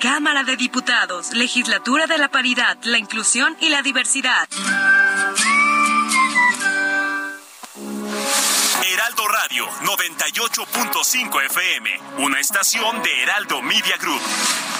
Cámara de Diputados, Legislatura de la Paridad, la Inclusión y la Diversidad. Heraldo Radio 98.5 FM, una estación de Heraldo Media Group.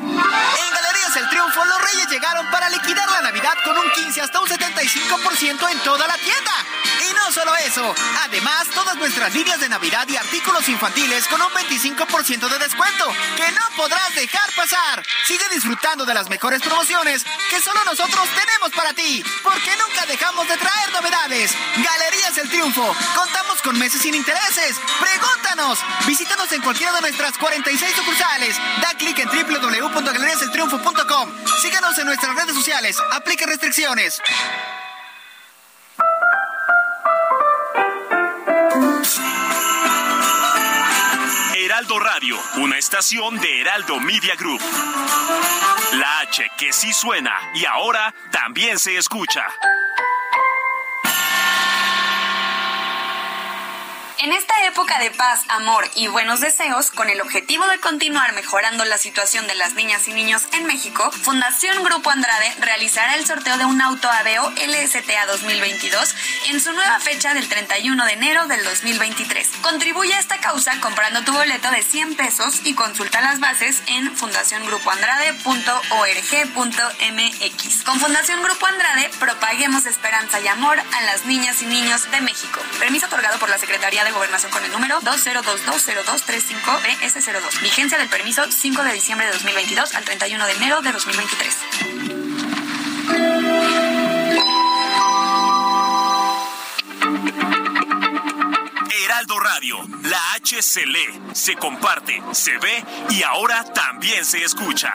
En Galerías El Triunfo, los Reyes llegaron para liquidar la Navidad con un 15 hasta un 75% en toda la tienda. Y no solo eso, además todas nuestras líneas de Navidad y artículos infantiles con un 25% de descuento, que no podrás dejar pasar. Sigue disfrutando de las mejores promociones que solo nosotros tenemos para ti, porque nunca dejamos de traer novedades. Galerías El Triunfo, contamos con meses sin intereses. Pregúntanos, visítanos en cualquiera de nuestras 46 sucursales. Da clic en www.galeriaseltriunfo.com. Síganos en nuestras redes sociales. Aplique restricciones. Heraldo Radio, una estación de Heraldo Media Group. La H que sí suena y ahora también se escucha. En esta época de paz, amor y buenos deseos, con el objetivo de continuar mejorando la situación de las niñas y niños en México, Fundación Grupo Andrade realizará el sorteo de un auto Aveo LSTA 2022 en su nueva fecha del 31 de enero del 2023. Contribuye a esta causa comprando tu boleto de 100 pesos y consulta las bases en fundaciongrupoandrade.org.mx. Con Fundación Grupo Andrade, propaguemos esperanza y amor a las niñas y niños de México. Permiso otorgado por la Secretaría de Gobernación con el número 20220235BS02. Vigencia del permiso 5 de diciembre de 2022 al 31 de enero de 2023. Heraldo Radio, la H se lee, se comparte, se ve y ahora también se escucha.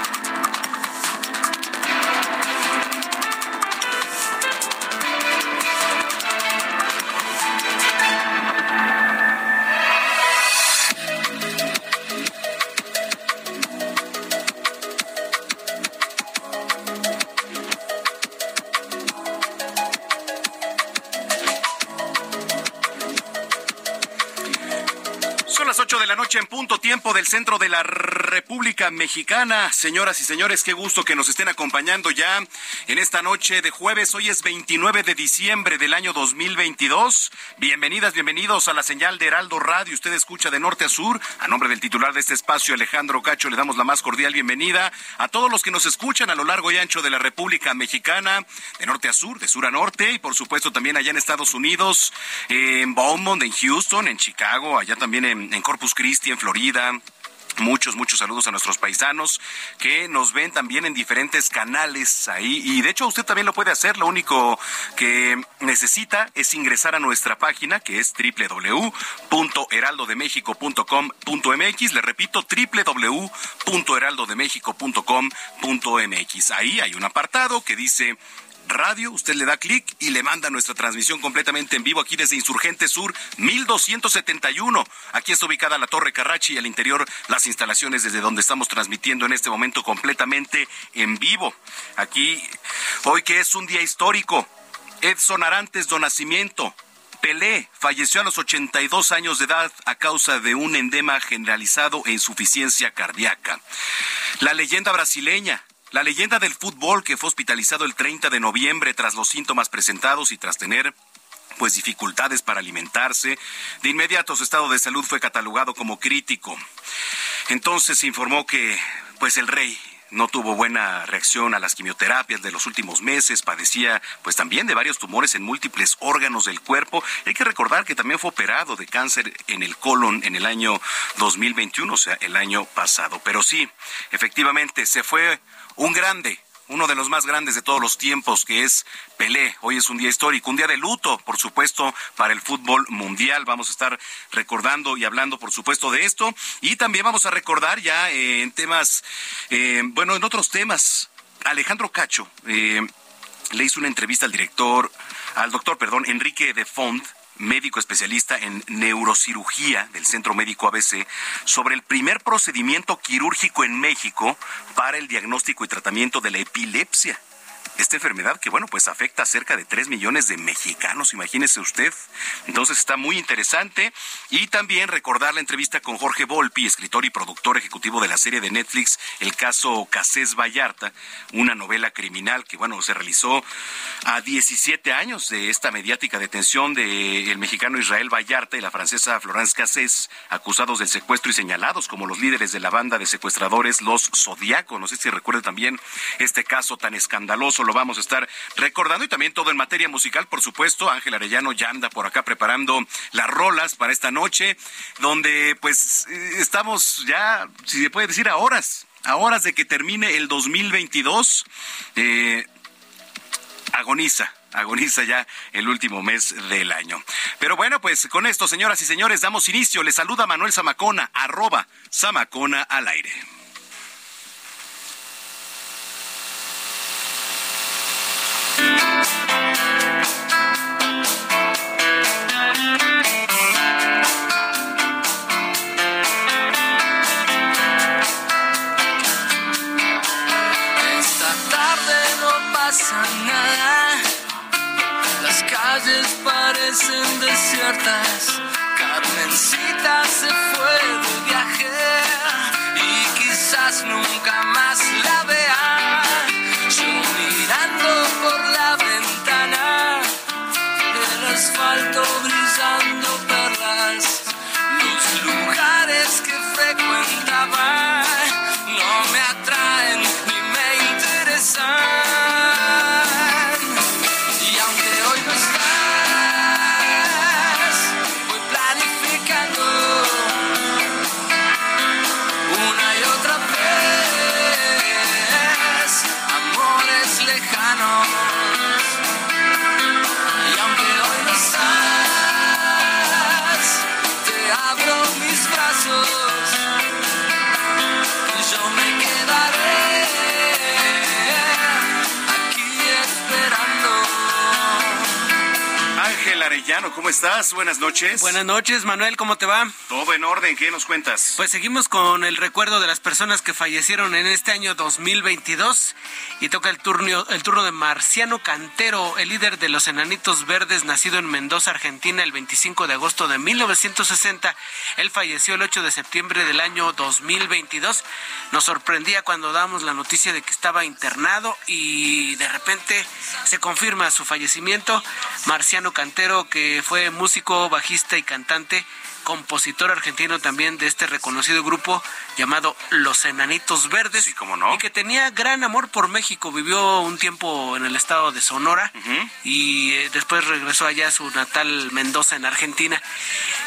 Del centro de la República Mexicana. Señoras y señores, qué gusto que nos estén acompañando ya en esta noche de jueves. Hoy es 29 de diciembre del año 2022. Bienvenidas, bienvenidos a la señal de Heraldo Radio. Usted escucha de norte a sur. A nombre del titular de este espacio, Alejandro Cacho, le damos la más cordial bienvenida a todos los que nos escuchan a lo largo y ancho de la República Mexicana, de norte a sur, de sur a norte y por supuesto también allá en Estados Unidos, en Beaumont, en Houston, en Chicago, allá también en, en Corpus Christi, en Florida. Muchos, muchos saludos a nuestros paisanos que nos ven también en diferentes canales ahí. Y de hecho usted también lo puede hacer. Lo único que necesita es ingresar a nuestra página que es www.heraldodemexico.com.mx. Le repito, www.heraldodemexico.com.mx. Ahí hay un apartado que dice Radio, usted le da clic y le manda nuestra transmisión completamente en vivo aquí desde Insurgente Sur 1271. Aquí está ubicada la Torre Carrachi y al interior las instalaciones desde donde estamos transmitiendo en este momento completamente en vivo. Aquí, hoy que es un día histórico, Edson Arantes do Nacimiento, Pelé falleció a los 82 años de edad a causa de un endema generalizado e insuficiencia cardíaca. La leyenda brasileña, la leyenda del fútbol que fue hospitalizado el 30 de noviembre tras los síntomas presentados y tras tener pues dificultades para alimentarse, de inmediato su estado de salud fue catalogado como crítico. Entonces se informó que pues el rey no tuvo buena reacción a las quimioterapias de los últimos meses, padecía pues también de varios tumores en múltiples órganos del cuerpo. Hay que recordar que también fue operado de cáncer en el colon en el año 2021, o sea, el año pasado. Pero sí, efectivamente, se fue un grande, uno de los más grandes de todos los tiempos, que es Pelé. Hoy es un día histórico, un día de luto, por supuesto, para el fútbol mundial. Vamos a estar recordando y hablando, por supuesto, de esto. Y también vamos a recordar ya eh, en temas, eh, bueno, en otros temas. Alejandro Cacho eh, le hizo una entrevista al director, al doctor, perdón, Enrique de Font, médico especialista en neurocirugía del Centro Médico ABC, sobre el primer procedimiento quirúrgico en México para el diagnóstico y tratamiento de la epilepsia esta enfermedad que, bueno, pues afecta a cerca de 3 millones de mexicanos, imagínese usted. Entonces está muy interesante. Y también recordar la entrevista con Jorge Volpi, escritor y productor ejecutivo de la serie de Netflix, el caso Casés Vallarta, una novela criminal que, bueno, se realizó a 17 años de esta mediática detención del mexicano Israel Vallarta y la francesa Florence Cassés, acusados del secuestro y señalados como los líderes de la banda de secuestradores Los Zodiaco. No sé si recuerde también este caso tan escandaloso lo vamos a estar recordando y también todo en materia musical, por supuesto. Ángel Arellano ya anda por acá preparando las rolas para esta noche, donde pues eh, estamos ya, si se puede decir, a horas, a horas de que termine el 2022. Eh, agoniza agoniza ya el último mes del año. Pero bueno, pues con esto, señoras y señores, damos inicio. Les saluda Manuel Zamacona, arroba Zamacona al aire. Desiertas, Carmencita se Ángel Arellano, ¿cómo estás? Buenas noches. Buenas noches, Manuel, ¿cómo te va? Todo en orden, ¿qué nos cuentas? Pues seguimos con el recuerdo de las personas que fallecieron en este año 2022 y toca el turno, el turno de Marciano Cantero, el líder de los Enanitos Verdes, nacido en Mendoza, Argentina, el 25 de agosto de 1960. Él falleció el 8 de septiembre del año 2022. Nos sorprendía cuando damos la noticia de que estaba internado y de repente se confirma su fallecimiento. Marciano Cantero, que fue músico, bajista y cantante, compositor argentino también de este reconocido grupo llamado Los Enanitos Verdes. Sí, cómo no. Y que tenía gran amor por México. Vivió un tiempo en el estado de Sonora y eh, después regresó allá a su natal Mendoza en Argentina.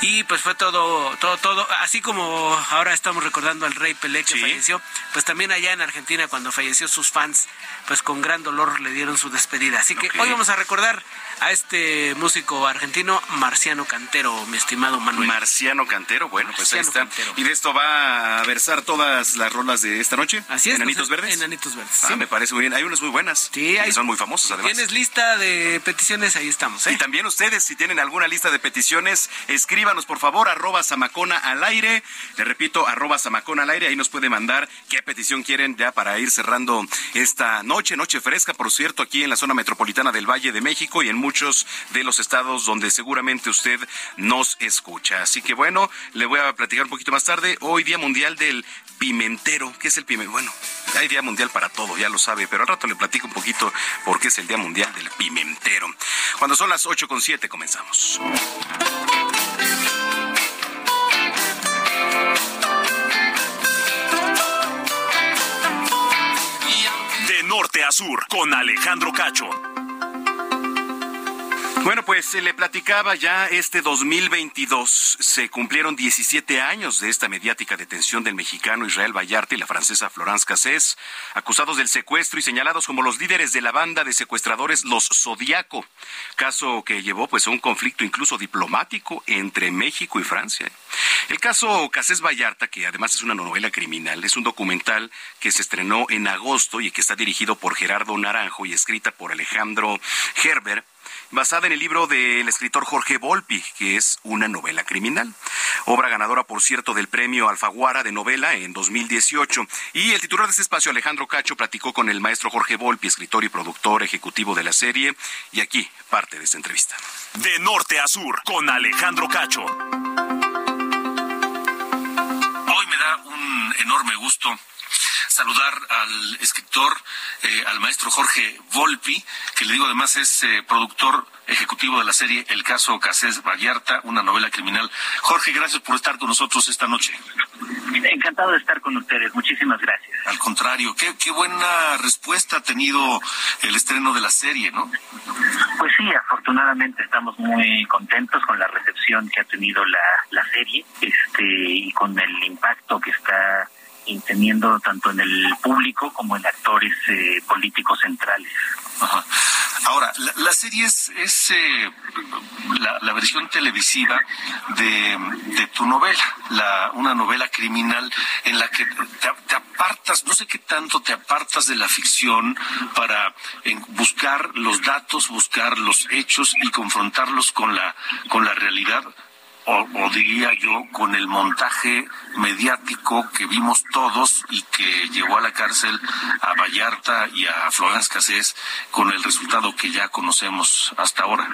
Y pues fue todo, todo, todo, así como ahora estamos recordando al rey Pelé que Sí. falleció, pues también allá en Argentina cuando falleció sus fans, pues con gran dolor le dieron su despedida. Así que Ok. hoy vamos a recordar a este músico argentino, Marciano Cantero, mi estimado Manuel. Marciano Cantero, bueno, pues ahí está. Cantero. ¿Y de esto va a versar todas las rolas de esta noche? Así es. ¿Enanitos Verdes? Enanitos Verdes. Ah, sí. me parece muy bien. Hay unas muy buenas. Sí, hay- Que son muy famosas, además. Tienes lista de peticiones, ahí estamos, ¿eh? Y también ustedes, si tienen alguna lista de peticiones, escríbanos por favor, arroba Samacona al aire. Le repito, arroba Samacona al aire. Ahí nos puede mandar qué petición quieren ya para ir cerrando esta noche, noche fresca, por cierto, aquí en la zona metropolitana del Valle de México y en muchos de los estados donde seguramente usted nos escucha. Así que bueno, le voy a platicar un poquito más tarde. Hoy Día Mundial del Pimentero. ¿Qué es el pimentero? Bueno, hay Día Mundial para todo, ya lo sabe, pero al rato le platico un poquito por qué es el Día Mundial del Pimentero. Cuando son las 8 con 7 comenzamos. De norte a sur, con Alejandro Cacho. Bueno, pues se le platicaba ya este 2022. Se cumplieron 17 años de esta mediática detención del mexicano Israel Vallarta y la francesa Florence Cassés, acusados del secuestro y señalados como los líderes de la banda de secuestradores Los Zodiaco. Caso que llevó pues a un conflicto incluso diplomático entre México y Francia. El caso Cassés Vallarta, que además es una novela criminal, es un documental que se estrenó en agosto y que está dirigido por Gerardo Naranjo y escrita por Alejandro Herbert basada en el libro del escritor Jorge Volpi, que es una novela criminal. Obra ganadora, por cierto, del premio Alfaguara de novela en 2018. Y el titular de este espacio, Alejandro Cacho, platicó con el maestro Jorge Volpi, escritor y productor ejecutivo de la serie. Y aquí parte de esta entrevista. De norte a sur, con Alejandro Cacho. Hoy me da un enorme gusto saludar al escritor, eh, al maestro Jorge Volpi, que le digo además es eh, productor ejecutivo de la serie El caso Casés Vallarta, una novela criminal. Jorge, gracias por estar con nosotros esta noche. Encantado de estar con ustedes. Muchísimas gracias. Al contrario, qué, qué buena respuesta ha tenido el estreno de la serie, ¿no? Pues sí, afortunadamente estamos muy contentos con la recepción que ha tenido la, la serie este, y con el impacto que está tanto en el público como en actores eh, políticos centrales. Ahora, la, la serie es, es eh, la, la, versión televisiva de, de tu novela, la, una novela criminal en la que te, te, apartas, no sé qué tanto te apartas de la ficción para en, buscar los datos, buscar los hechos y confrontarlos con la, con la realidad. O, o, diría yo, con el montaje mediático que vimos todos y que llevó a la cárcel a Vallarta y a Florence Cassés con el resultado que ya conocemos hasta ahora.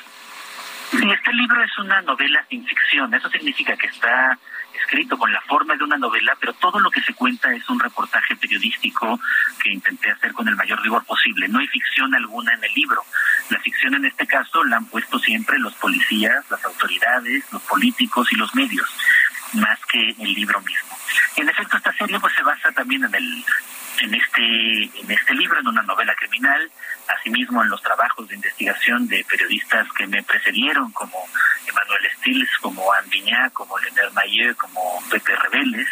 Sí, este libro es una novela sin ficción. Eso significa que está escrito con la forma de una novela, pero todo lo que se cuenta es un reportaje periodístico que intenté hacer con el mayor rigor posible. No hay ficción alguna en el libro. La ficción en este caso la han puesto siempre los policías, las autoridades, los políticos y los medios, más que el libro mismo. En efecto, esta serie pues se basa también en el en este en este libro, en una novela criminal, asimismo en los trabajos de investigación de periodistas que me precedieron, como Emanuel Stiles, como Anne Viñá, como Leonard Mayer, como Pepe Rebeles,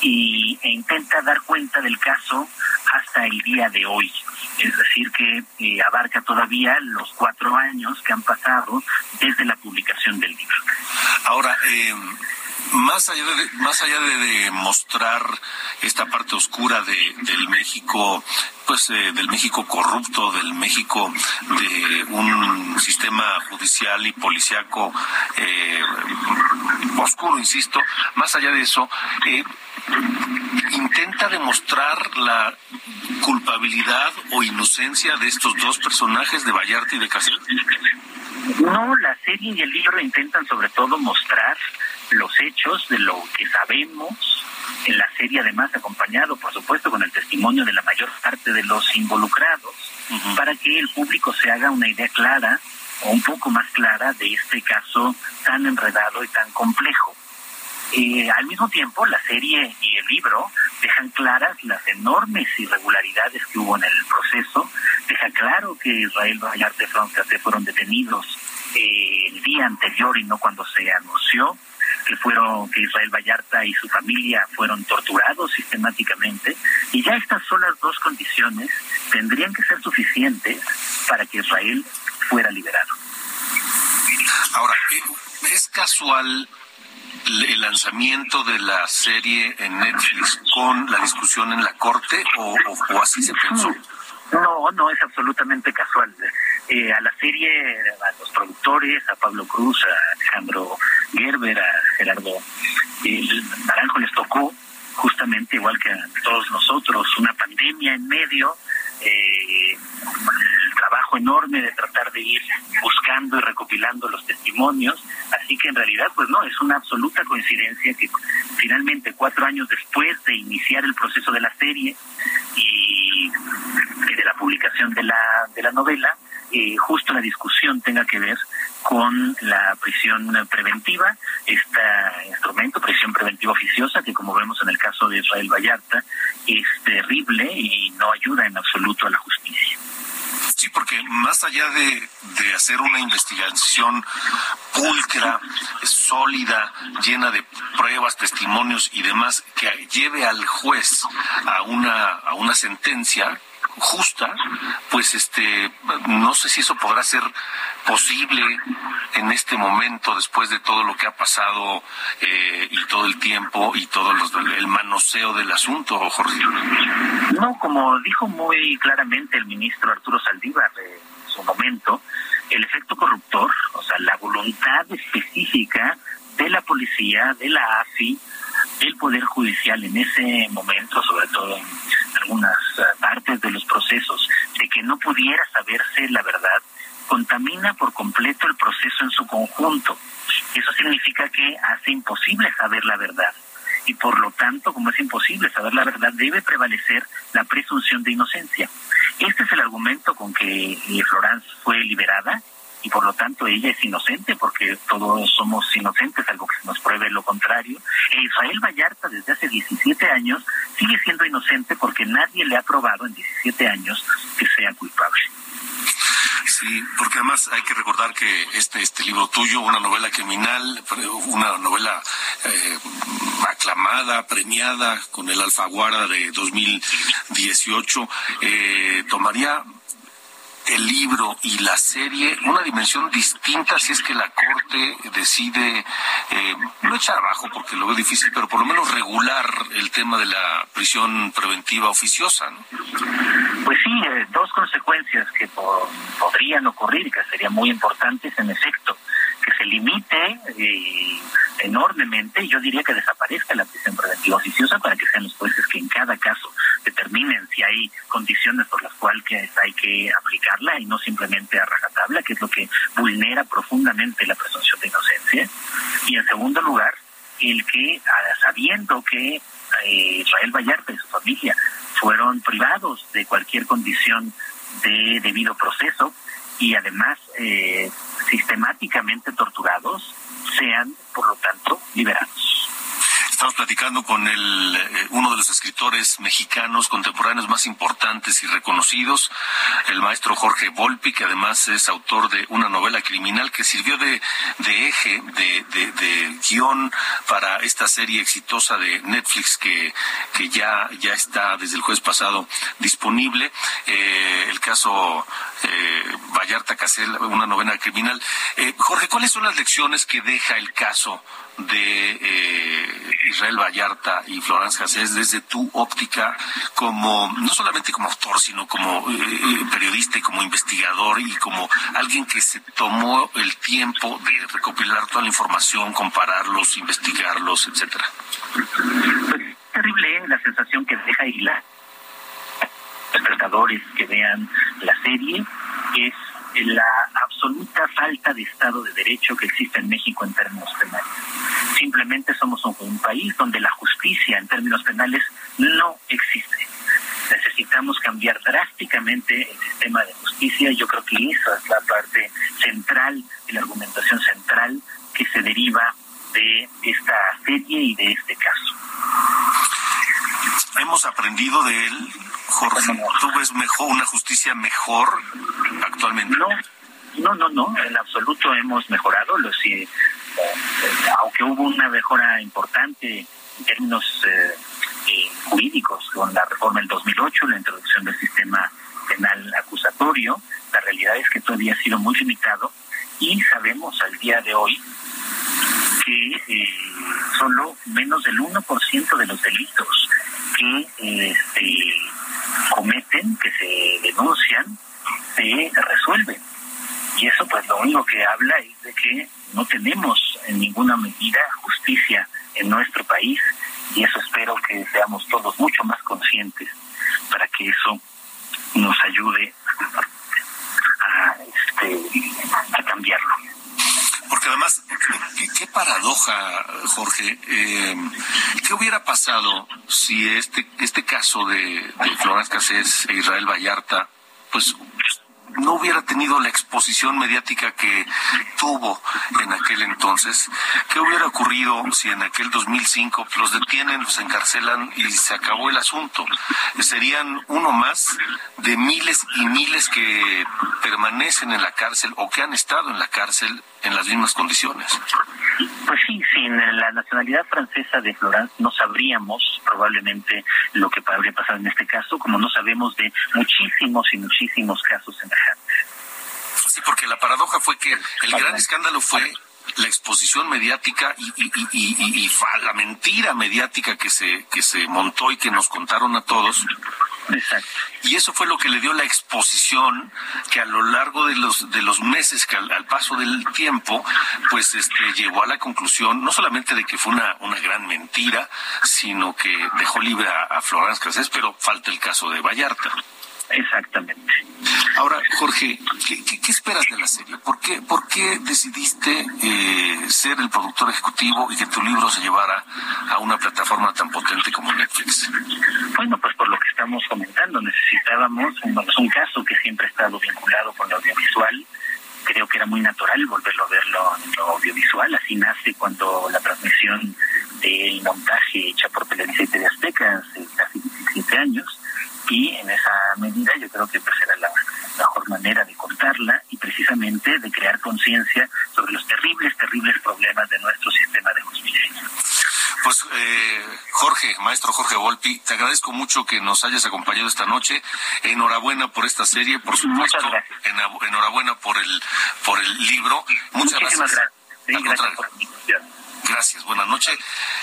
y, e intenta dar cuenta del caso hasta el día de hoy. Es decir, que eh, abarca todavía los cuatro años que han pasado desde la publicación del libro. Ahora, eh, más allá de, más allá de, de, mostrar esta parte oscura de, del México pues eh, del México corrupto, del México de un sistema judicial y policiaco eh, oscuro, insisto, más allá de eso, eh, intenta demostrar la culpabilidad o inocencia de estos dos personajes de Vallarta y de Casel. No, la serie y el libro intentan sobre todo mostrar los hechos de lo que sabemos en la serie además acompañado por supuesto con el testimonio de la mayor parte de los involucrados uh -huh. para que el público se haga una idea clara o un poco más clara de este caso tan enredado y tan complejo. Eh, al mismo tiempo, la serie y el libro dejan claras las enormes irregularidades que hubo en el proceso, deja claro que Israel Vallarta y Francés fueron detenidos eh, el día anterior y no cuando se anunció, que fueron que Israel Vallarta y su familia fueron torturados sistemáticamente y ya estas solas dos condiciones tendrían que ser suficientes para que Israel fuera liberado. Ahora, eh, ¿es casual el lanzamiento de la serie en Netflix con la discusión en la corte o, o, o así se pensó? No, no es absolutamente casual. Eh, a la serie, a los productores, a Pablo Cruz, a Alejandro Gerber, a Gerardo Naranjo les tocó justamente igual que a todos nosotros una pandemia en medio, eh, el trabajo enorme de tratar de ir buscando y recopilando los testimonios, así que en realidad pues no, es una absoluta coincidencia que finalmente cuatro años después de iniciar el proceso de la serie y de la publicación de la, de la novela, eh, justo la discusión tenga que ver con la prisión preventiva, este instrumento, prisión preventiva oficiosa, que como vemos en el caso de Israel Vallarta, es terrible y no ayuda en absoluto a la. Más allá de, de hacer una investigación pulcra, sólida, llena de pruebas, testimonios y demás, que lleve al juez a una, a una sentencia, justa, pues este, no sé si eso podrá ser posible en este momento después de todo lo que ha pasado eh, y todo el tiempo y todo el manoseo del asunto, Jorge. No, como dijo muy claramente el ministro Arturo Saldívar en su momento, el efecto corruptor, o sea, la voluntad específica de la policía, de la AFI, del Poder Judicial en ese momento, sobre todo en algunas eh, partes de los procesos, de que no pudiera saberse la verdad, contamina por completo el proceso en su conjunto. Eso significa que hace imposible saber la verdad. Y por lo tanto, como es imposible saber la verdad, debe prevalecer la presunción de inocencia. Este es el argumento con que eh, Florence fue liberada y por lo tanto ella es inocente porque todos somos inocentes, algo que nos pruebe lo contrario. E Israel Vallarta desde hace 17 años sigue siendo inocente porque nadie le ha probado en 17 años que sea culpable. Sí, porque además hay que recordar que este este libro tuyo, una novela criminal, una novela eh, aclamada, premiada con el Alfaguara de 2018, eh, tomaría el libro y la serie una dimensión distinta si es que la Corte decide eh, no echar abajo porque lo veo difícil, pero por lo menos regular el tema de la prisión preventiva oficiosa. ¿no? Pues sí, eh, dos consecuencias que podrían ocurrir que serían muy importantes en efecto que se limite eh, enormemente, yo diría que desaparezca la prisión preventiva oficiosa para que sean los jueces que en cada caso determinen si hay condiciones por las cuales hay que aplicarla y no simplemente a rajatabla, que es lo que vulnera profundamente la presunción de inocencia. Y en segundo lugar, el que, sabiendo que Israel Vallarta y su familia fueron privados de cualquier condición de debido proceso y además eh, sistemáticamente torturados sean, por lo tanto, liberados. Estamos platicando con el, eh, uno de los escritores mexicanos contemporáneos más importantes y reconocidos, el maestro Jorge Volpi, que además es autor de una novela criminal que sirvió de, de eje, de, de, guion para esta serie exitosa de Netflix que, ya, ya está desde el jueves pasado disponible. Eh, el caso eh, Vallarta Casel, una novela criminal. Jorge, ¿cuáles son las lecciones que deja el caso de eh, Israel Vallarta y Florence Cassés desde tu óptica como no solamente como autor sino como eh, eh, periodista y como investigador y como alguien que se tomó el tiempo de recopilar toda la información compararlos investigarlos etcétera. Terrible la sensación que deja y la espectadores que vean la serie es la absoluta falta de Estado de Derecho que existe en México en términos penales. Simplemente somos un, país donde la justicia en términos penales no existe. Necesitamos cambiar drásticamente el sistema de justicia yo creo que esa es la parte central la argumentación central que se deriva de esta serie y de este caso. Hemos aprendido de él, Jorge. ¿Tú ves mejor una justicia mejor actualmente? No, no, no, no. En absoluto hemos mejorado. Lo, si, eh, aunque hubo una mejora importante en términos eh, eh, jurídicos con la reforma del 2008, la introducción del sistema penal acusatorio, la realidad es que todavía ha sido muy limitado y sabemos al día de hoy que eh, solo menos del 1% de los delitos que este, cometen, que se denuncian, se resuelven. Y eso pues lo único que habla es de que no tenemos en ninguna medida justicia en nuestro país y eso espero que seamos todos mucho más conscientes para que eso nos ayude a, este, a cambiarlo. Porque además, qué, paradoja, Jorge. Eh, ¿Qué hubiera pasado si este este caso de, de Florence Cassés e Israel Vallarta, pues no hubiera tenido la exposición mediática que tuvo en aquel entonces, ¿qué hubiera ocurrido si en aquel 2005 los detienen, los encarcelan y se acabó el asunto? Serían uno más de miles y miles que permanecen en la cárcel o que han estado en la cárcel en las mismas condiciones. Pues sí, sin la nacionalidad francesa de Florence no sabríamos probablemente lo que habría pasado en este caso, como no sabemos de muchísimos y muchísimos casos semejantes. Sí, porque la paradoja fue que el gran escándalo fue la exposición mediática y, y, y, y, la mentira mediática que se que se montó y que nos contaron a todos Exacto. Y eso fue lo que le dio la exposición que a lo largo de los de los meses, que al, paso del tiempo, pues este llegó a la conclusión no solamente de que fue una, una gran mentira, sino que dejó libre a, a Florence Cassés, pero falta el caso de Vallarta. Exactamente. Ahora, Jorge, ¿qué, qué, qué esperas de la serie? ¿Por qué, por qué decidiste eh, ser el productor ejecutivo y que tu libro se llevara a una plataforma tan potente como Netflix? Bueno, pues estamos comentando, necesitábamos un, un caso que siempre ha estado vinculado con lo audiovisual. Creo que era muy natural volverlo a verlo en lo audiovisual. Así nace cuando la transmisión del montaje hecha por Televisa TV Azteca hace casi 17 años y en esa medida yo creo que pues era la mejor manera de contarla y precisamente de crear conciencia sobre los terribles, terribles problemas de nuestro sistema de justicia. Pues eh, Jorge, maestro Jorge Volpi, te agradezco mucho que nos hayas acompañado esta noche. Enhorabuena por esta serie, por supuesto. Enhorabuena por el por el libro. Muchas Muchísimas gracias. gracias. La invitación. Gracias, buenas noches.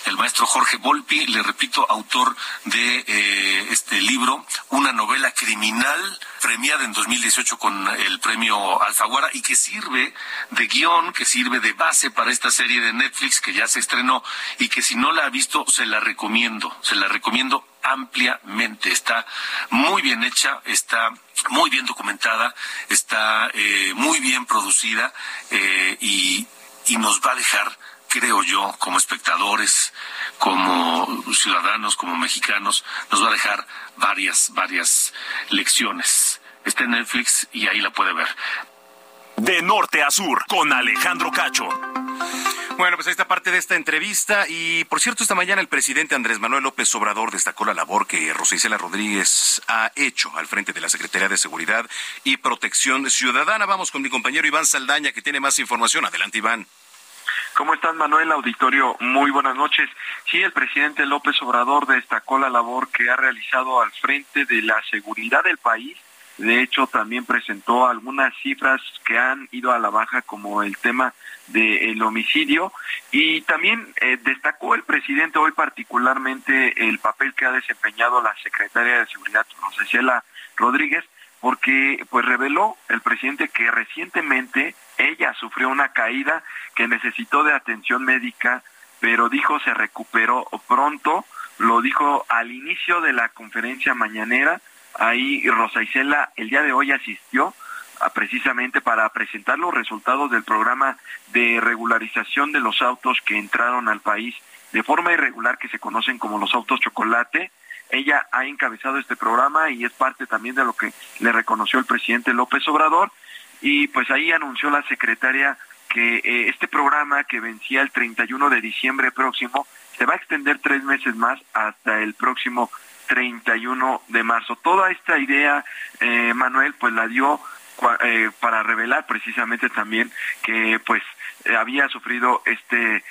El maestro Jorge Volpi, le repito, autor de eh, este libro, una novela criminal premiada en 2018 con el premio Alfaguara y que sirve de guion, que sirve de base para esta serie de Netflix que ya se estrenó y que si no la ha visto se la recomiendo, se la recomiendo ampliamente. Está muy bien hecha, está muy bien documentada, está eh, muy bien producida eh, y, y nos va a dejar creo yo, como espectadores, como ciudadanos, como mexicanos, nos va a dejar varias, varias lecciones. Está en Netflix y ahí la puede ver. De norte a sur, con Alejandro Cacho. Bueno, pues ahí está parte de esta entrevista. Y por cierto, esta mañana el presidente Andrés Manuel López Obrador destacó la labor que Rosa Isela Rodríguez ha hecho al frente de la Secretaría de Seguridad y Protección Ciudadana. Vamos con mi compañero Iván Saldaña, que tiene más información. Adelante, Iván. ¿Cómo están, Manuel Auditorio? Muy buenas noches. Sí, el presidente López Obrador destacó la labor que ha realizado al frente de la seguridad del país. De hecho, también presentó algunas cifras que han ido a la baja, como el tema del homicidio. Y también eh, destacó el presidente hoy particularmente el papel que ha desempeñado la secretaria de Seguridad, Rosicela Rodríguez, porque pues reveló el presidente que recientemente ella sufrió una caída que necesitó de atención médica, pero dijo se recuperó pronto, lo dijo al inicio de la conferencia mañanera, ahí Rosa Isela el día de hoy asistió a, precisamente para presentar los resultados del programa de regularización de los autos que entraron al país de forma irregular que se conocen como los autos chocolate, ella ha encabezado este programa y es parte también de lo que le reconoció el presidente López Obrador. Y pues ahí anunció la secretaria que eh, este programa que vencía el 31 de diciembre próximo se va a extender tres meses más hasta el próximo 31 de marzo. Toda esta idea, eh, Manuel, pues la dio eh, para revelar precisamente también que pues había sufrido este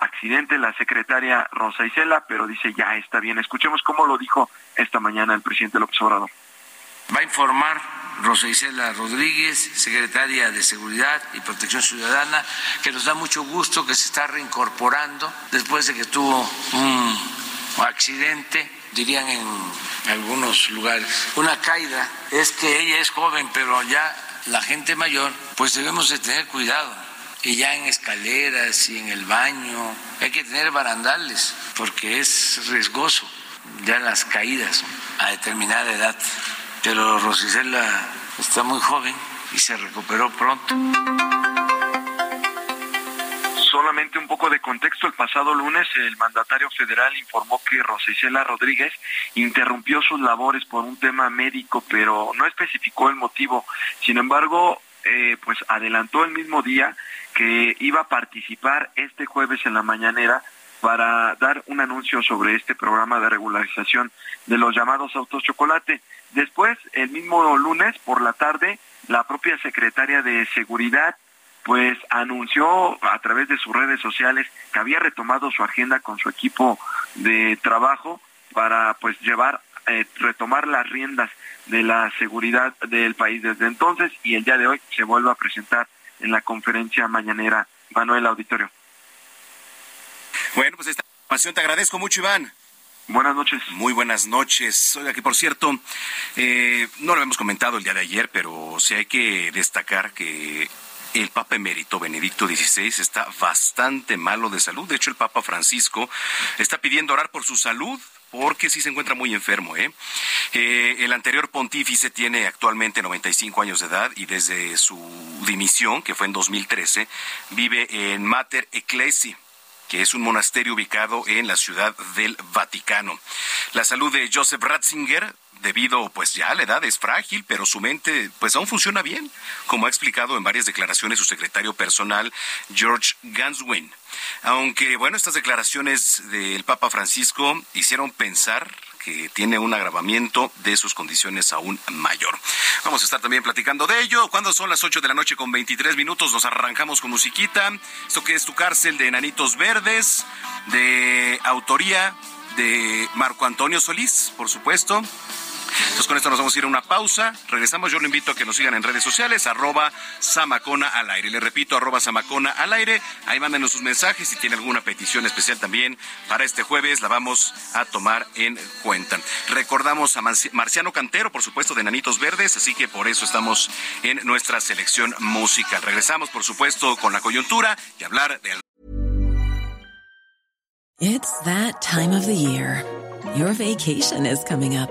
accidente la secretaria Rosa Isela, pero dice ya está bien. Escuchemos cómo lo dijo esta mañana el presidente López Obrador. Va a informar Rosa Isela Rodríguez, secretaria de Seguridad y Protección Ciudadana, que nos da mucho gusto que se está reincorporando después de que tuvo un accidente, dirían en algunos lugares, una caída. Es que ella es joven, pero ya la gente mayor, pues debemos de tener cuidado. Y ya en escaleras y en el baño, hay que tener barandales, porque es riesgoso ya las caídas a determinada edad. Pero Rosicela está muy joven y se recuperó pronto. Solamente un poco de contexto, el pasado lunes el mandatario federal informó que Rosicela Rodríguez interrumpió sus labores por un tema médico, pero no especificó el motivo. Sin embargo, eh, pues adelantó el mismo día que iba a participar este jueves en la mañanera para dar un anuncio sobre este programa de regularización de los llamados autos chocolate. Después, el mismo lunes por la tarde, la propia secretaria de Seguridad pues anunció a través de sus redes sociales que había retomado su agenda con su equipo de trabajo para pues llevar eh, retomar las riendas de la seguridad del país desde entonces y el día de hoy se vuelve a presentar en la conferencia mañanera Manuel Auditorio. Bueno, pues esta información te agradezco mucho, Iván. Buenas noches. Muy buenas noches. Oiga, que por cierto, eh, no lo hemos comentado el día de ayer, pero sí hay que destacar que el Papa emérito Benedicto XVI está bastante malo de salud. De hecho, el Papa Francisco está pidiendo orar por su salud porque sí se encuentra muy enfermo. ¿eh? Eh, el anterior pontífice tiene actualmente 95 años de edad y desde su dimisión, que fue en 2013, vive en Mater Ecclesi que es un monasterio ubicado en la ciudad del Vaticano. La salud de Joseph Ratzinger debido pues ya a la edad es frágil, pero su mente pues aún funciona bien, como ha explicado en varias declaraciones su secretario personal George Ganswin. Aunque bueno, estas declaraciones del Papa Francisco hicieron pensar que tiene un agravamiento de sus condiciones aún mayor. Vamos a estar también platicando de ello. Cuando son las 8 de la noche con 23 minutos, nos arrancamos con musiquita. Esto que es tu cárcel de Enanitos Verdes, de autoría de Marco Antonio Solís, por supuesto. Entonces con esto nos vamos a ir a una pausa. Regresamos. Yo lo invito a que nos sigan en redes sociales, arroba Samacona al aire. Le repito, arroba Samacona al aire. Ahí mándenos sus mensajes. Si tiene alguna petición especial también para este jueves, la vamos a tomar en cuenta. Recordamos a Marciano Cantero, por supuesto, de Nanitos Verdes, así que por eso estamos en nuestra selección musical. Regresamos, por supuesto, con la coyuntura y hablar del. It's that time of the year. Your vacation is coming up.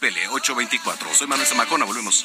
Pele 824. Soy Manuel Zamacona, volvemos.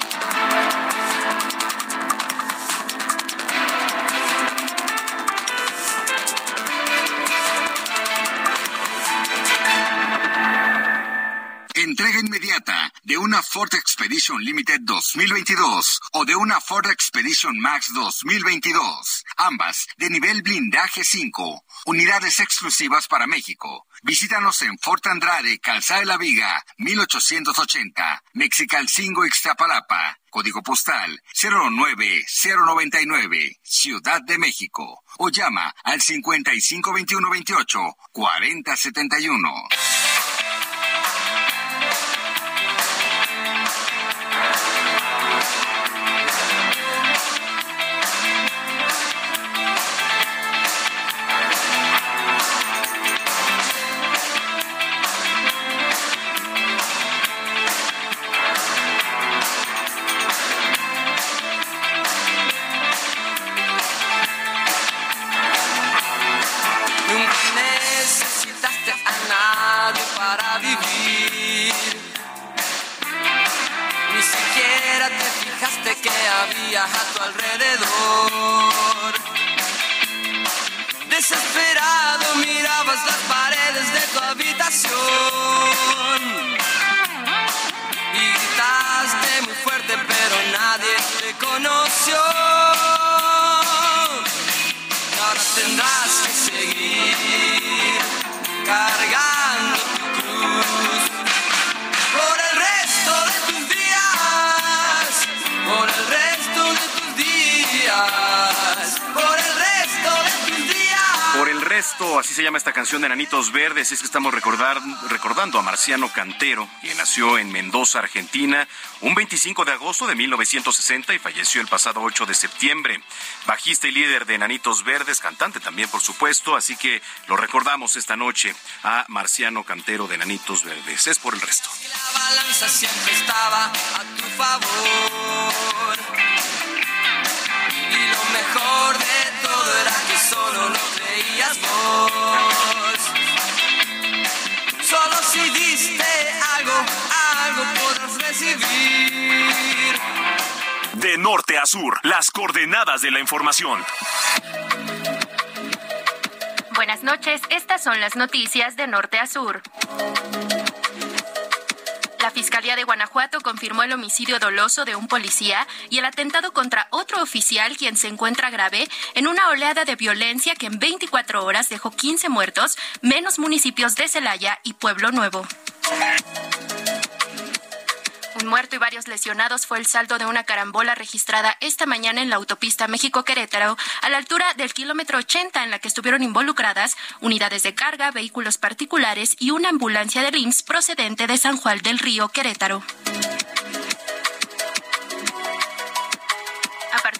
Inmediata de una Ford Expedition Limited 2022 o de una Ford Expedition Max 2022. Ambas de nivel blindaje 5. Unidades exclusivas para México. Visítanos en Fort Andrade, Calzada de la Viga, 1880, Mexicalcingo, Ixtapalapa. Código postal 09099, Ciudad de México. O llama al 552128 4071. Así se llama esta canción de Nanitos Verdes, es que estamos recordando a Marciano Cantero, quien nació en Mendoza, Argentina, un 25 de agosto de 1960 y falleció el pasado 8 de septiembre. Bajista y líder de Nanitos Verdes, cantante también, por supuesto, así que lo recordamos esta noche a Marciano Cantero de Nanitos Verdes. Es por el resto. La balanza siempre estaba a tu favor. Y lo mejor de todo era que solo vos. Solo si diste algo, algo podrás recibir. De norte a sur, las coordenadas de la información. Buenas noches, estas son las noticias de norte a sur. La Fiscalía de Guanajuato confirmó el homicidio doloso de un policía y el atentado contra otro oficial quien se encuentra grave en una oleada de violencia que en 24 horas dejó 15 muertos, menos municipios de Celaya y Pueblo Nuevo. Un muerto y varios lesionados fue el saldo de una carambola registrada esta mañana en la autopista México-Querétaro, a la altura del kilómetro 80, en la que estuvieron involucradas unidades de carga, vehículos particulares y una ambulancia de IMSS procedente de San Juan del Río, Querétaro.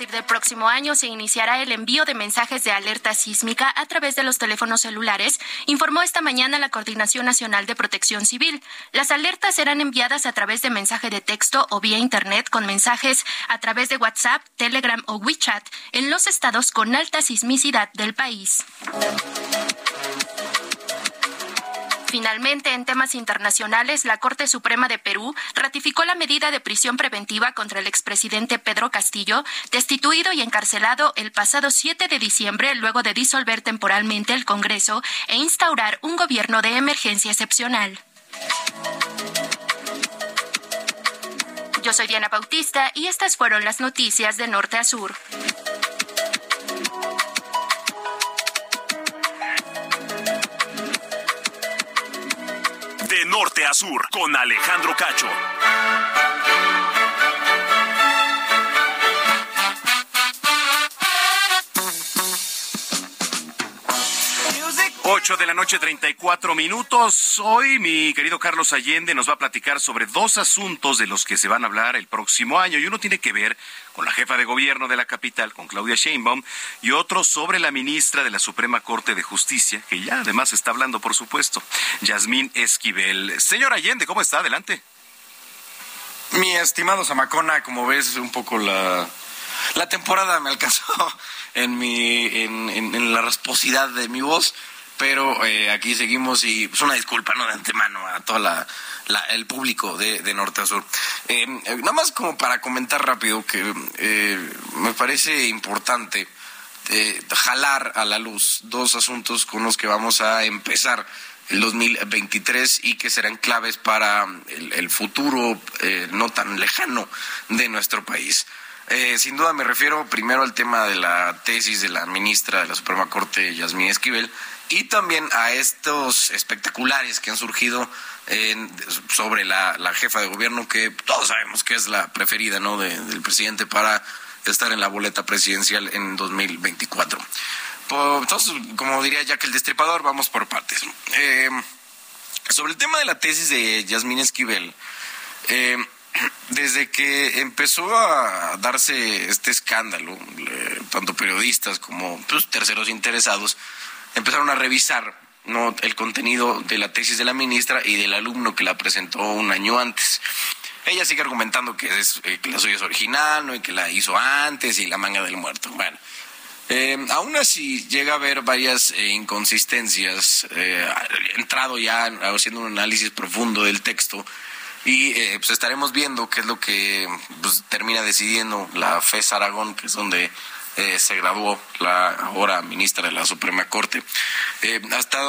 Partir del próximo año se iniciará el envío de mensajes de alerta sísmica a través de los teléfonos celulares, informó esta mañana la Coordinación Nacional de Protección Civil. Las alertas serán enviadas a través de mensaje de texto o vía Internet con mensajes a través de WhatsApp, Telegram o WeChat en los estados con alta sismicidad del país. Finalmente, en temas internacionales, la Corte Suprema de Perú ratificó la medida de prisión preventiva contra el expresidente Pedro Castillo, destituido y encarcelado el pasado 7 de diciembre luego de disolver temporalmente el Congreso e instaurar un gobierno de emergencia excepcional. Yo soy Diana Bautista y estas fueron las noticias de Norte a Sur. Sur, con Alejandro Cacho. 8 de la noche, 34 minutos. Hoy mi querido Carlos Allende nos va a platicar sobre dos asuntos de los que se van a hablar el próximo año. Y uno tiene que ver con la jefa de gobierno de la capital, con Claudia Sheinbaum, y otro sobre la ministra de la Suprema Corte de Justicia, que ya además está hablando, por supuesto, Yasmín Esquivel. Señor Allende, ¿cómo está? Adelante. Mi estimado Zamacona, como ves, un poco la, la temporada me alcanzó en, mi, en, la rasposidad de mi voz, pero eh, aquí seguimos y es pues, una disculpa, ¿no? De antemano a todo la, el público de, de, norte a sur. Eh, nada más como para comentar rápido que me parece importante jalar a la luz dos asuntos con los que vamos a empezar el 2023 y que serán claves para el, futuro eh, no tan lejano de nuestro país. Eh, sin duda me refiero primero al tema de la tesis de la ministra de la Suprema Corte, Yasmín Esquivel, y también a estos espectaculares que han surgido sobre la, jefa de gobierno, que todos sabemos que es la preferida ¿no? del presidente para estar en la boleta presidencial en 2024 entonces, como diría Jack el Destripador, vamos por partes. Eh, sobre el tema de la tesis de Yasmín Esquivel, eh, desde que empezó a darse este escándalo, tanto periodistas como pues, terceros interesados empezaron a revisar ¿no? el contenido de la tesis de la ministra y del alumno que la presentó un año antes. Ella sigue argumentando que, es, eh, que la suya es original ¿no? y que la hizo antes y la manga del muerto. Bueno, eh, aún así llega a haber varias eh, inconsistencias, entrado ya haciendo un análisis profundo del texto y pues estaremos viendo qué es lo que pues, termina decidiendo la FES Aragón, que es donde se graduó la ahora ministra de la Suprema Corte. hasta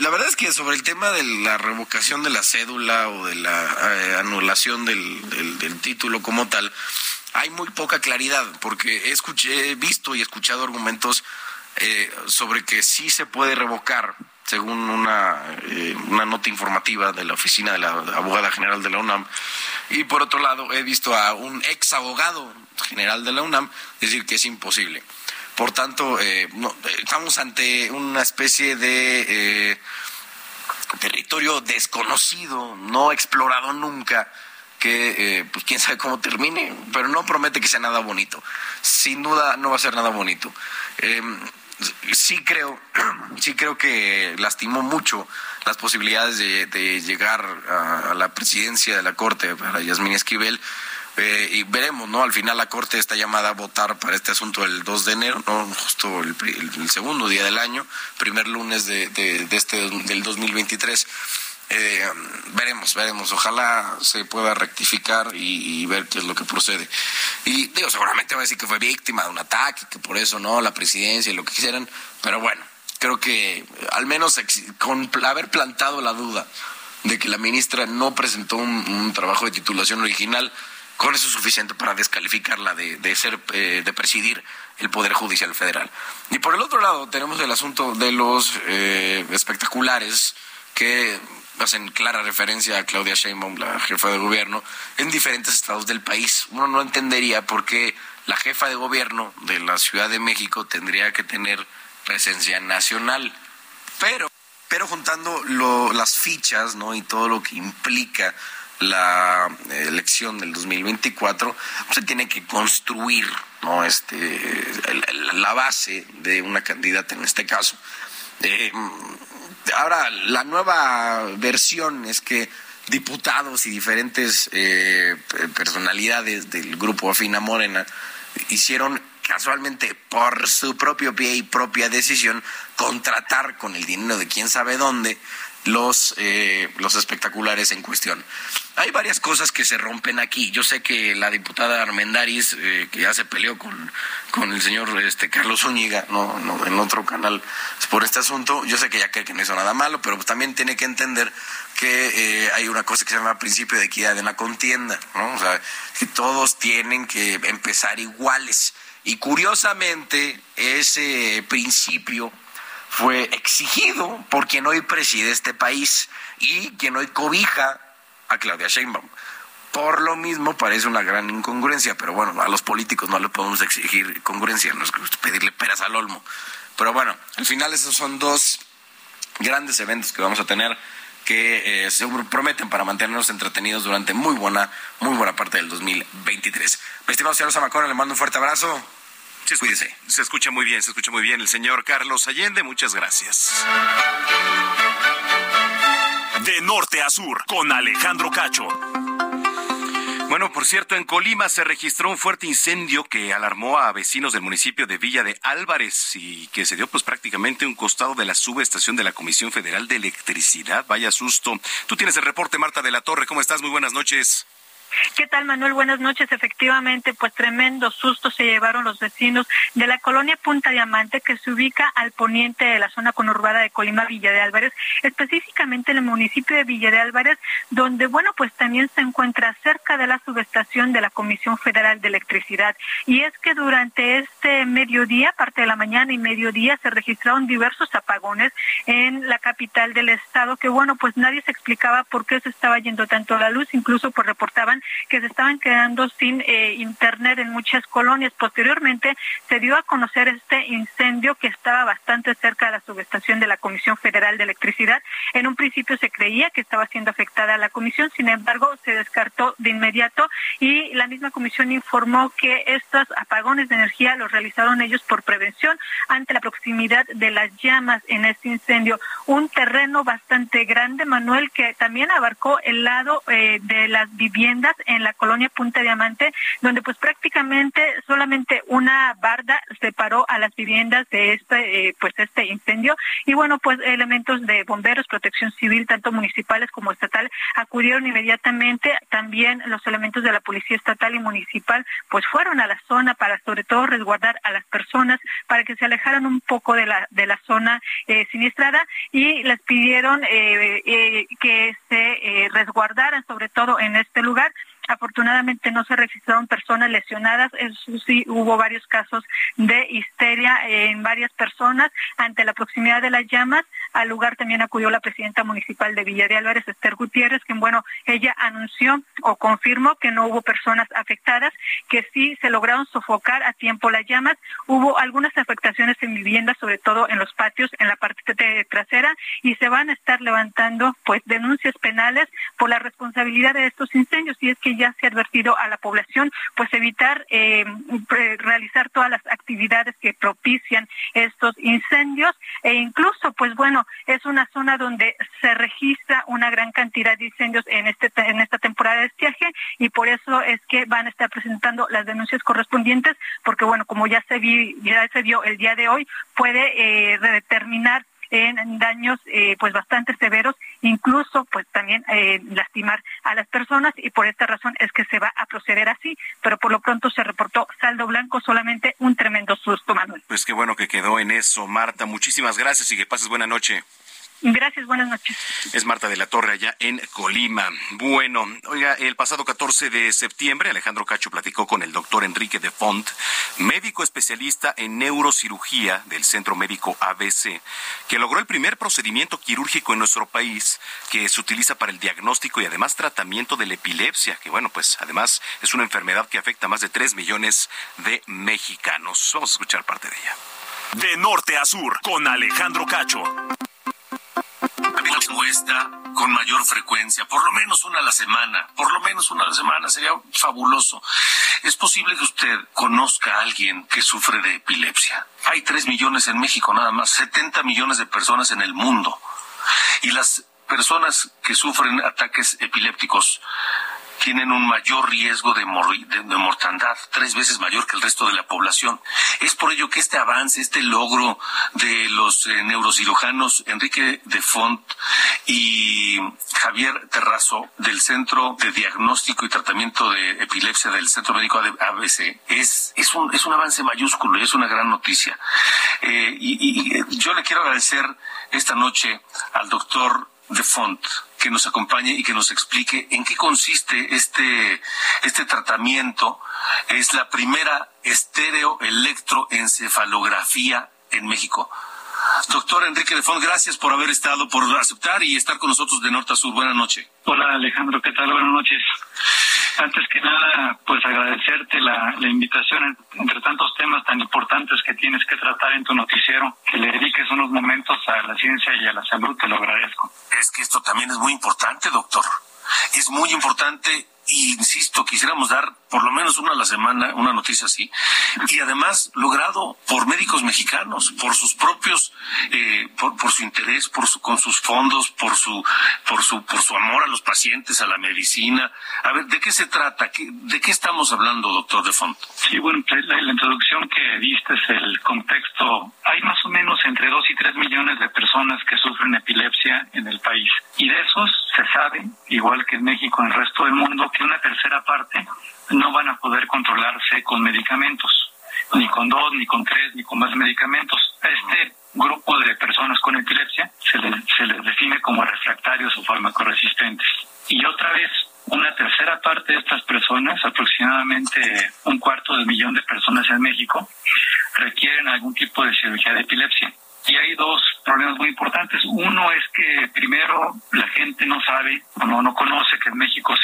la verdad es que sobre el tema de la revocación de la cédula o de la anulación del, del título como tal, hay muy poca claridad, porque escuché, he visto y escuchado argumentos eh, sobre que sí se puede revocar, según una, eh, una nota informativa de la oficina de la abogada general de la UNAM. Y por otro lado, he visto a un ex abogado general de la UNAM decir que es imposible. Por tanto, eh, estamos ante una especie de territorio desconocido, no explorado nunca, que eh, pues quién sabe cómo termine, pero no promete que sea nada bonito. Sin duda no va a ser nada bonito. Sí creo, sí creo que lastimó mucho las posibilidades de, llegar a, la presidencia de la Corte para Yasmín Esquivel. Eh, y veremos, ¿no? Al final la Corte está llamada a votar para este asunto el 2 de enero, ¿no? Justo el, segundo día del año, primer lunes de, de, de este del 2023. Eh, veremos, veremos. Ojalá se pueda rectificar y, ver qué es lo que procede. Y digo, seguramente va a decir que fue víctima de un ataque, que por eso no, la presidencia y lo que quisieran. Pero bueno, creo que al menos con haber plantado la duda de que la ministra no presentó un, trabajo de titulación original, con eso es suficiente para descalificarla de, de ser, eh, de presidir el Poder Judicial Federal. Y por el otro lado tenemos el asunto de los eh, espectaculares que hacen clara referencia a Claudia Sheinbaum, la jefa de gobierno, en diferentes estados del país. Uno no entendería por qué la jefa de gobierno de la Ciudad de México tendría que tener presencia nacional. Pero, pero juntando las fichas ¿no? y todo lo que implica la elección del 2024, se tiene que construir ¿no? este, la base de una candidata en este caso. Eh, ahora, la nueva versión es que diputados y diferentes eh, personalidades del grupo Afina Morena hicieron casualmente por su propio pie y propia decisión contratar con el dinero de quién sabe dónde los, eh, los espectaculares en cuestión. Hay varias cosas que se rompen aquí. Yo sé que la diputada Armendaris, eh, que ya se peleó con, con el señor este, Carlos Zúñiga, no, no, en otro canal por este asunto, yo sé que ya cree que no hizo nada malo, pero también tiene que entender que eh, hay una cosa que se llama principio de equidad en la contienda, ¿no? O sea, que todos tienen que empezar iguales. Y curiosamente, ese principio fue exigido por quien hoy preside este país y quien hoy cobija a Claudia Sheinbaum. Por lo mismo parece una gran incongruencia, pero bueno, a los políticos no le podemos exigir congruencia, no es pedirle peras al olmo. Pero bueno, al final esos son dos grandes eventos que vamos a tener que eh, se prometen para mantenernos entretenidos durante muy buena, muy buena parte del 2023. Mi estimado señor le mando un fuerte abrazo. Se Se escucha muy bien, se escucha muy bien el señor Carlos Allende. Muchas gracias. De norte a sur, con Alejandro Cacho. Bueno, por cierto, en Colima se registró un fuerte incendio que alarmó a vecinos del municipio de Villa de Álvarez y que se dio pues prácticamente un costado de la subestación de la Comisión Federal de Electricidad. Vaya susto. Tú tienes el reporte, Marta de la Torre. ¿Cómo estás? Muy buenas noches. ¿Qué tal, Manuel? Buenas noches. Efectivamente, pues tremendo susto se llevaron los vecinos de la colonia Punta Diamante, que se ubica al poniente de la zona conurbada de Colima, Villa de Álvarez, específicamente en el municipio de Villa de Álvarez, donde, bueno, pues también se encuentra cerca de la subestación de la Comisión Federal de Electricidad. Y es que durante este mediodía, parte de la mañana y mediodía, se registraron diversos apagones en la capital del estado, que, bueno, pues nadie se explicaba por qué se estaba yendo tanto la luz, incluso pues reportaban que se estaban quedando sin eh, internet en muchas colonias. Posteriormente se dio a conocer este incendio que estaba bastante cerca de la subestación de la Comisión Federal de Electricidad. En un principio se creía que estaba siendo afectada la comisión, sin embargo se descartó de inmediato y la misma comisión informó que estos apagones de energía los realizaron ellos por prevención ante la proximidad de las llamas en este incendio. Un terreno bastante grande, Manuel, que también abarcó el lado eh, de las viviendas en la colonia Punta Diamante, donde pues prácticamente solamente una barda separó a las viviendas de este eh, pues este incendio. Y bueno pues elementos de bomberos, protección civil tanto municipales como estatal acudieron inmediatamente, también los elementos de la policía estatal y municipal pues fueron a la zona para sobre todo resguardar a las personas para que se alejaran un poco de la de la zona eh, siniestrada y les pidieron eh, que se resguardaran sobre todo en este lugar Afortunadamente no se registraron personas lesionadas, eso sí hubo varios casos de histeria en varias personas ante la proximidad de las llamas. Al lugar también acudió la presidenta municipal de Villa de Álvarez, Esther Gutiérrez, quien bueno, ella anunció o confirmó que no hubo personas afectadas, que sí se lograron sofocar a tiempo las llamas. Hubo algunas afectaciones en viviendas, sobre todo en los patios, en la parte trasera, y se van a estar levantando pues denuncias penales por la responsabilidad de estos incendios. Y es que ya se ha advertido a la población, pues evitar eh, realizar todas las actividades que propician estos incendios. E incluso, pues bueno, es una zona donde se registra una gran cantidad de incendios en este en esta temporada de estiaje y por eso es que van a estar presentando las denuncias correspondientes, porque bueno, como ya se vi, ya se vio el día de hoy, puede eh, determinar en daños eh, pues bastante severos, incluso pues también eh, lastimar a las personas y por esta razón es que se va a proceder así, pero por lo pronto se reportó saldo blanco, solamente un tremendo susto, Manuel. Pues qué bueno que quedó en eso, Marta. Muchísimas gracias y que pases buena noche. Gracias, buenas noches. Es Marta de la Torre allá en Colima. Bueno, oiga, el pasado 14 de septiembre Alejandro Cacho platicó con el doctor Enrique de Font, médico especialista en neurocirugía del Centro Médico ABC, que logró el primer procedimiento quirúrgico en nuestro país que se utiliza para el diagnóstico y además tratamiento de la epilepsia, que bueno, pues además es una enfermedad que afecta a más de 3 millones de mexicanos. Vamos a escuchar parte de ella. De norte a sur, con Alejandro Cacho con mayor frecuencia, por lo menos una a la semana, por lo menos una a la semana, sería fabuloso. Es posible que usted conozca a alguien que sufre de epilepsia. Hay tres millones en México nada más, 70 millones de personas en el mundo. Y las personas que sufren ataques epilépticos tienen un mayor riesgo de, de, mortandad, tres veces mayor que el resto de la población. Es por ello que este avance, este logro de los eh, neurocirujanos Enrique de Font y Javier Terrazo del Centro de Diagnóstico y Tratamiento de Epilepsia del Centro Médico de ABC es, es, un, es un avance mayúsculo y es una gran noticia. Eh, y, y yo le quiero agradecer esta noche al doctor de Font que nos acompañe y que nos explique en qué consiste este, este tratamiento. Es la primera estereoelectroencefalografía en México. Doctor Enrique de Font, gracias por haber estado, por aceptar y estar con nosotros de norte a sur. Buenas noches. Hola Alejandro, ¿qué tal? Buenas noches. Antes que nada, pues agradecerte la, la invitación entre tantos temas tan importantes que tienes que tratar en tu noticiero, que le dediques unos momentos a la ciencia y a la salud, te lo agradezco. Es que esto también es muy importante, doctor. es muy importante insisto, quisiéramos dar por lo menos una a la semana, una noticia así, y además logrado por médicos mexicanos, por sus propios, eh, por, por, su interés, por su, con sus fondos, por su, por su, por su amor a los pacientes, a la medicina. A ver, ¿de qué se trata? ¿De qué estamos hablando, doctor De Font? Sí, bueno, la, introducción que diste es el contexto. Hay más o menos entre 2 y 3 millones de personas que sufren epilepsia en el país. Y de esos se sabe, igual que en México, en el resto del mundo, que una tercera parte no van a poder controlarse con medicamentos, ni con dos, ni con tres, ni con más medicamentos. Este grupo de personas con epilepsia se les, se les define como refractarios o farmacoresistentes. Y otra vez, una tercera parte de estas personas, aproximadamente un cuarto de millón de personas en México, requieren algún tipo de cirugía de epilepsia. Y hay dos problemas muy importantes. Uno es que primero la gente no sabe o no, no conoce que en México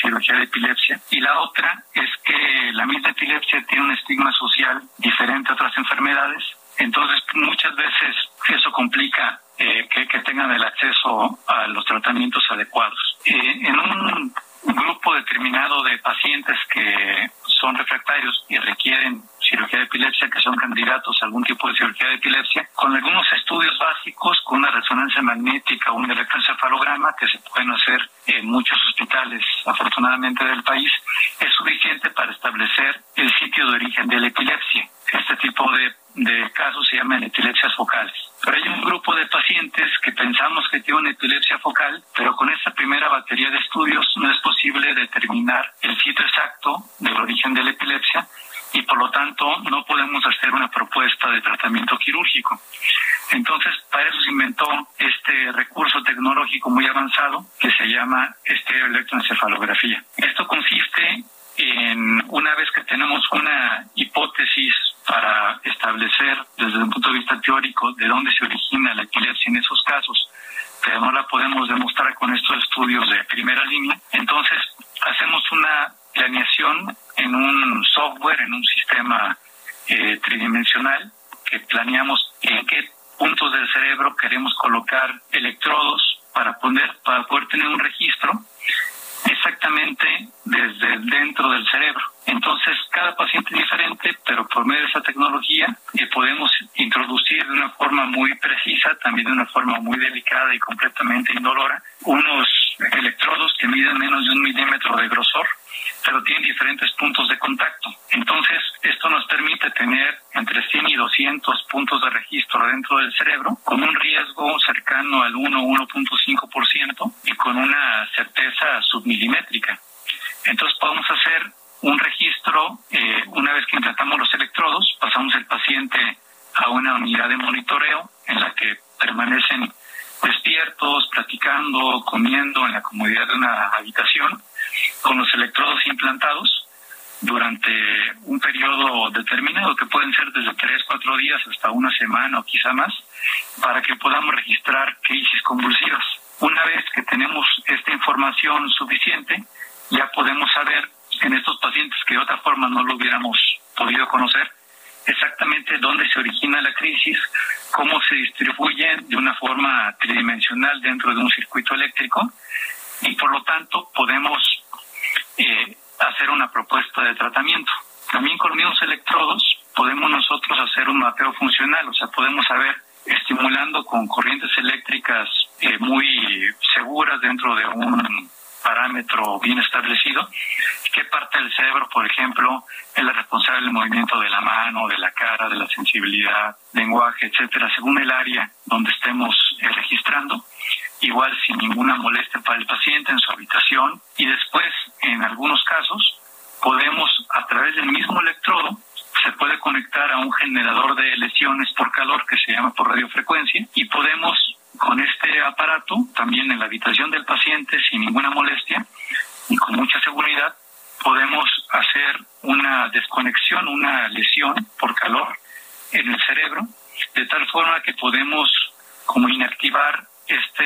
cirugía de epilepsia. Y la otra es que la misma epilepsia tiene un estigma social diferente a otras enfermedades. Entonces muchas veces eso complica eh, que, que, tengan el acceso a los tratamientos adecuados. Eh, en un grupo determinado de pacientes que son refractarios y requieren cirugía de epilepsia, que son candidatos a algún tipo de cirugía de epilepsia, con algunos estudios básicos, con una resonancia magnética o un electroencefalograma que se pueden hacer en muchos hospitales, afortunadamente, del país, es suficiente para establecer el sitio de origen de la epilepsia. Este tipo de, de casos se llaman epilepsias focales. Pero hay un grupo de pacientes que pensamos que tiene una epilepsia focal, pero con esta primera batería de estudios no es posible determinar el sitio exacto del origen de la epilepsia y por lo tanto no podemos hacer una propuesta de tratamiento quirúrgico. Entonces, para eso se inventó este recurso tecnológico muy avanzado que se llama estereoelectroencefalografía. Esto consiste en, una vez que tenemos una hipótesis para establecer desde un punto de vista teórico de dónde se origina la epilepsia en esos casos, pero no la podemos demostrar con estos estudios de primera línea, entonces hacemos una planeación en un software, en un sistema eh, tridimensional, que planeamos en qué puntos del cerebro queremos colocar electrodos para poder, para poder tener un registro exactamente desde dentro del cerebro. Entonces, cada paciente es diferente, pero por medio de esa tecnología eh, podemos introducir de una forma muy precisa, también de una forma muy delicada y completamente indolora, unos que miden menos de un milímetro de grosor, pero tienen diferentes puntos de contacto. Entonces, esto nos permite tener entre 100 y 200 puntos de registro dentro del cerebro, con un riesgo cercano al 1 1.5% y con una certeza submilimétrica. Entonces, podemos hacer un registro, eh, una vez que implantamos los electrodos, pasamos el paciente a una unidad de monitoreo en la que permanecen despiertos, platicando, comiendo en la comodidad de una habitación, con los electrodos implantados durante un periodo determinado, que pueden ser desde tres, cuatro días hasta una semana o quizá más, para que podamos registrar crisis convulsivas. Una vez que tenemos esta información suficiente, ya podemos saber en estos pacientes que de otra forma no lo hubiéramos podido conocer, exactamente dónde se origina la crisis, cómo se distribuyen de una forma tridimensional dentro de un circuito eléctrico y por lo tanto podemos eh, hacer una propuesta de tratamiento. También con mismos electrodos podemos nosotros hacer un mapeo funcional, o sea, podemos saber estimulando con corrientes eléctricas eh, muy seguras dentro de un parámetro bien establecido, qué parte del cerebro, por ejemplo, es la responsable del movimiento de la mano, de la cara, de la sensibilidad, lenguaje, etcétera, según el área donde estemos eh, registrando, igual sin ninguna molestia para el paciente en su habitación. Y después, en algunos casos, podemos a través del mismo electrodo se puede conectar a un generador de lesiones por calor que se llama por radiofrecuencia y podemos con este aparato, también en la habitación del paciente, sin ninguna molestia y con mucha seguridad, podemos hacer una desconexión, una lesión por calor en el cerebro, de tal forma que podemos como inactivar este,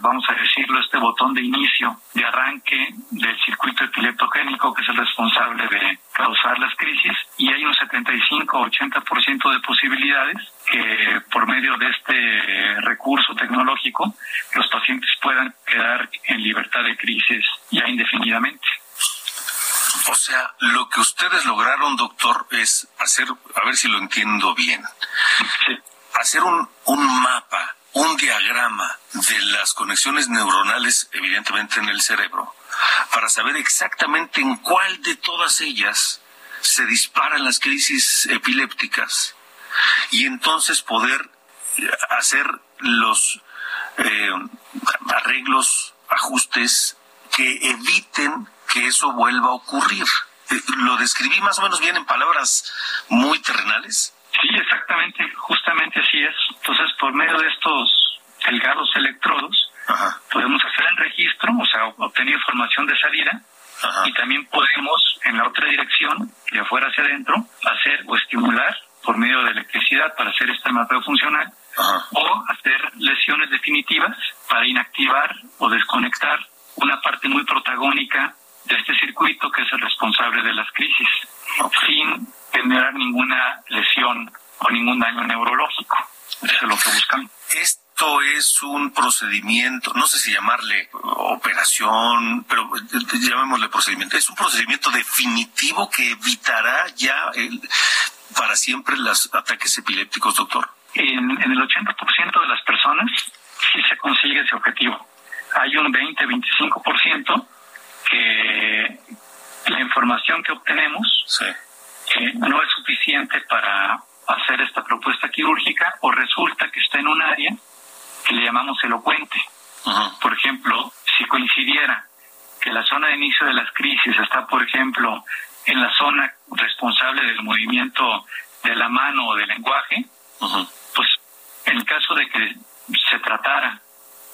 vamos a decirlo, este botón de inicio, de arranque del circuito epileptogénico que es el responsable de causar las crisis y hay un 75-80% de posibilidades que por medio de este recurso tecnológico los pacientes puedan quedar en libertad de crisis ya indefinidamente. O sea, lo que ustedes lograron, doctor, es hacer, a ver si lo entiendo bien, hacer un, un mapa, un diagrama de las conexiones neuronales, evidentemente en el cerebro, para saber exactamente en cuál de todas ellas se disparan las crisis epilépticas y entonces poder eh, hacer los eh, arreglos, ajustes que eviten que eso vuelva a ocurrir. Eh, ¿Lo describí más o menos bien en palabras muy terrenales? Sí, exactamente, justamente así es. Entonces, por medio de estos delgados electrodos, podemos hacer el registro, o sea, obtener información de salida, y también podemos, en la otra dirección, de afuera hacia adentro, hacer o estimular por medio de electricidad para hacer este mapeo funcional, o hacer lesiones definitivas para inactivar o desconectar una parte muy protagónica de este circuito que es el responsable de las crisis, sin generar ninguna lesión o ningún daño neurológico. Eso es lo que buscamos. Esto es un procedimiento, no sé si llamarle operación, pero llamémosle procedimiento. Es un procedimiento definitivo que evitará ya el, para siempre los ataques epilépticos, doctor. En, en el 80% de las personas sí se consigue ese objetivo. Hay un 20-25% que la información que obtenemos eh, no es suficiente para hacer esta propuesta quirúrgica o resulta que está en un área que le llamamos elocuente. Por ejemplo, si coincidiera que la zona de inicio de las crisis está, por ejemplo, en la zona responsable del movimiento de la mano o del lenguaje, pues en el caso de que se tratara,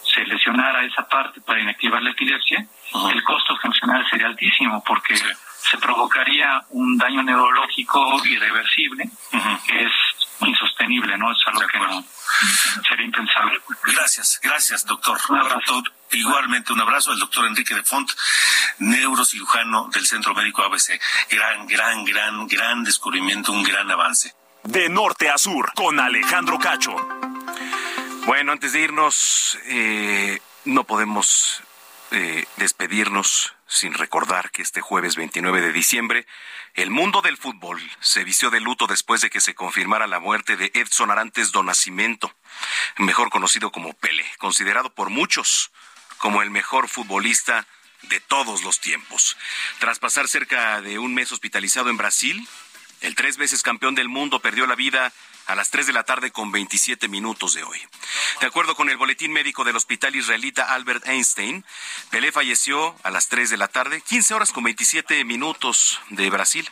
se lesionara esa parte para inactivar la epilepsia, el costo funcional sería altísimo porque se provocaría un daño neurológico irreversible que es insostenible, ¿no? Es algo que no sería impensable. Gracias, gracias, doctor. Igualmente un abrazo al doctor Enrique de Font, neurocirujano del Centro Médico ABC. Gran, gran, gran, gran descubrimiento, un gran avance. De norte a sur, con Alejandro Cacho. Bueno, antes de irnos, eh, no podemos eh, despedirnos sin recordar que este jueves 29 de diciembre el mundo del fútbol se vistió de luto después de que se confirmara la muerte de Edson Arantes do Nascimento, mejor conocido como Pele, considerado por muchos como el mejor futbolista de todos los tiempos. Tras pasar cerca de un mes hospitalizado en Brasil, el tres veces campeón del mundo perdió la vida a las 3 de la tarde con 27 minutos de hoy. De acuerdo con el boletín médico del hospital israelita Albert Einstein, Pelé falleció a las 3 de la tarde, 15 horas con 27 minutos de Brasil,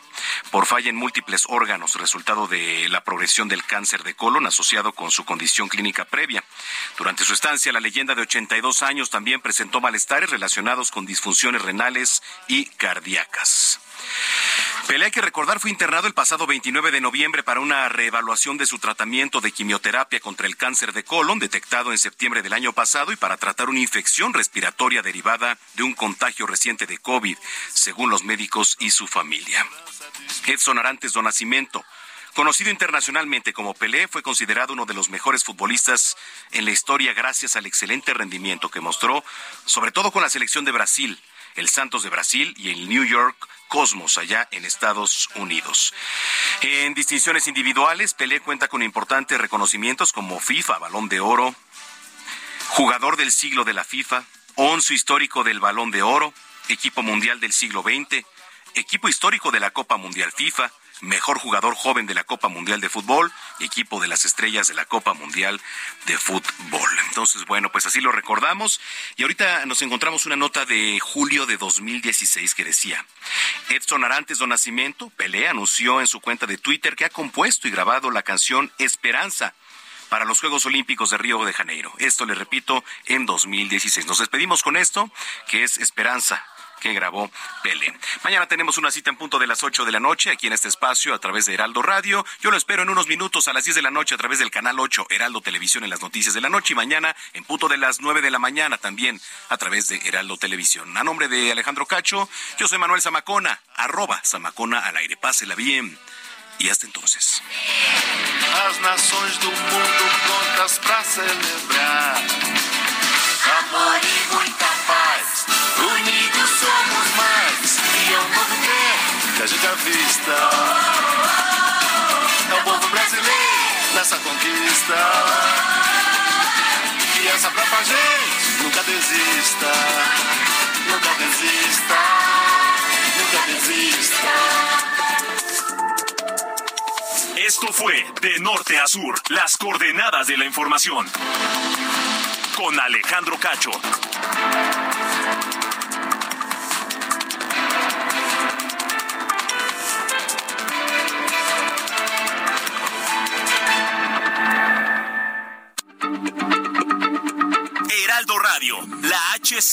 por falla en múltiples órganos, resultado de la progresión del cáncer de colon asociado con su condición clínica previa. Durante su estancia, la leyenda de 82 años también presentó malestares relacionados con disfunciones renales y cardíacas. Pelé, hay que recordar, fue internado el pasado 29 de noviembre para una reevaluación de su tratamiento de quimioterapia contra el cáncer de colon detectado en septiembre del año pasado y para tratar una infección respiratoria derivada de un contagio reciente de COVID, según los médicos y su familia. Edson Arantes do Nascimento, Conocido internacionalmente como Pelé, fue considerado uno de los mejores futbolistas en la historia gracias al excelente rendimiento que mostró, sobre todo con la selección de Brasil, el Santos de Brasil y el New York Cosmos allá en Estados Unidos. En distinciones individuales, Pelé cuenta con importantes reconocimientos como FIFA, Balón de Oro, Jugador del siglo de la FIFA, Onzo histórico del Balón de Oro, Equipo Mundial del siglo XX, Equipo histórico de la Copa Mundial FIFA, mejor jugador joven de la Copa Mundial de Fútbol equipo de las estrellas de la Copa Mundial de Fútbol. Entonces, bueno, pues así lo recordamos. Y ahorita nos encontramos una nota de julio de 2016 que decía, Edson Arantes do Nascimento, Pelé, anunció en su cuenta de Twitter que ha compuesto y grabado la canción Esperanza para los Juegos Olímpicos de Río de Janeiro. Esto le repito en 2016. Nos despedimos con esto, que es Esperanza que grabó Pelé. Mañana tenemos una cita en punto de las 8 de la noche aquí en este espacio a través de Heraldo Radio. Yo lo espero en unos minutos a las 10 de la noche a través del canal 8 Heraldo Televisión en las noticias de la noche y mañana en punto de las 9 de la mañana también a través de Heraldo Televisión. A nombre de Alejandro Cacho, yo soy Manuel Zamacona, arroba Zamacona al aire. Pásela bien y hasta entonces. As nações do mundo contas pra celebrar. Amor e muita. Unidos somos mais. E é um novo tempo que a gente avista. É o povo brasileiro nessa conquista. E essa própria gente nunca desista. Nunca desista. Nunca desista. Esto fue De Norte a Sur, las coordenadas de la información. Con Alejandro Cacho.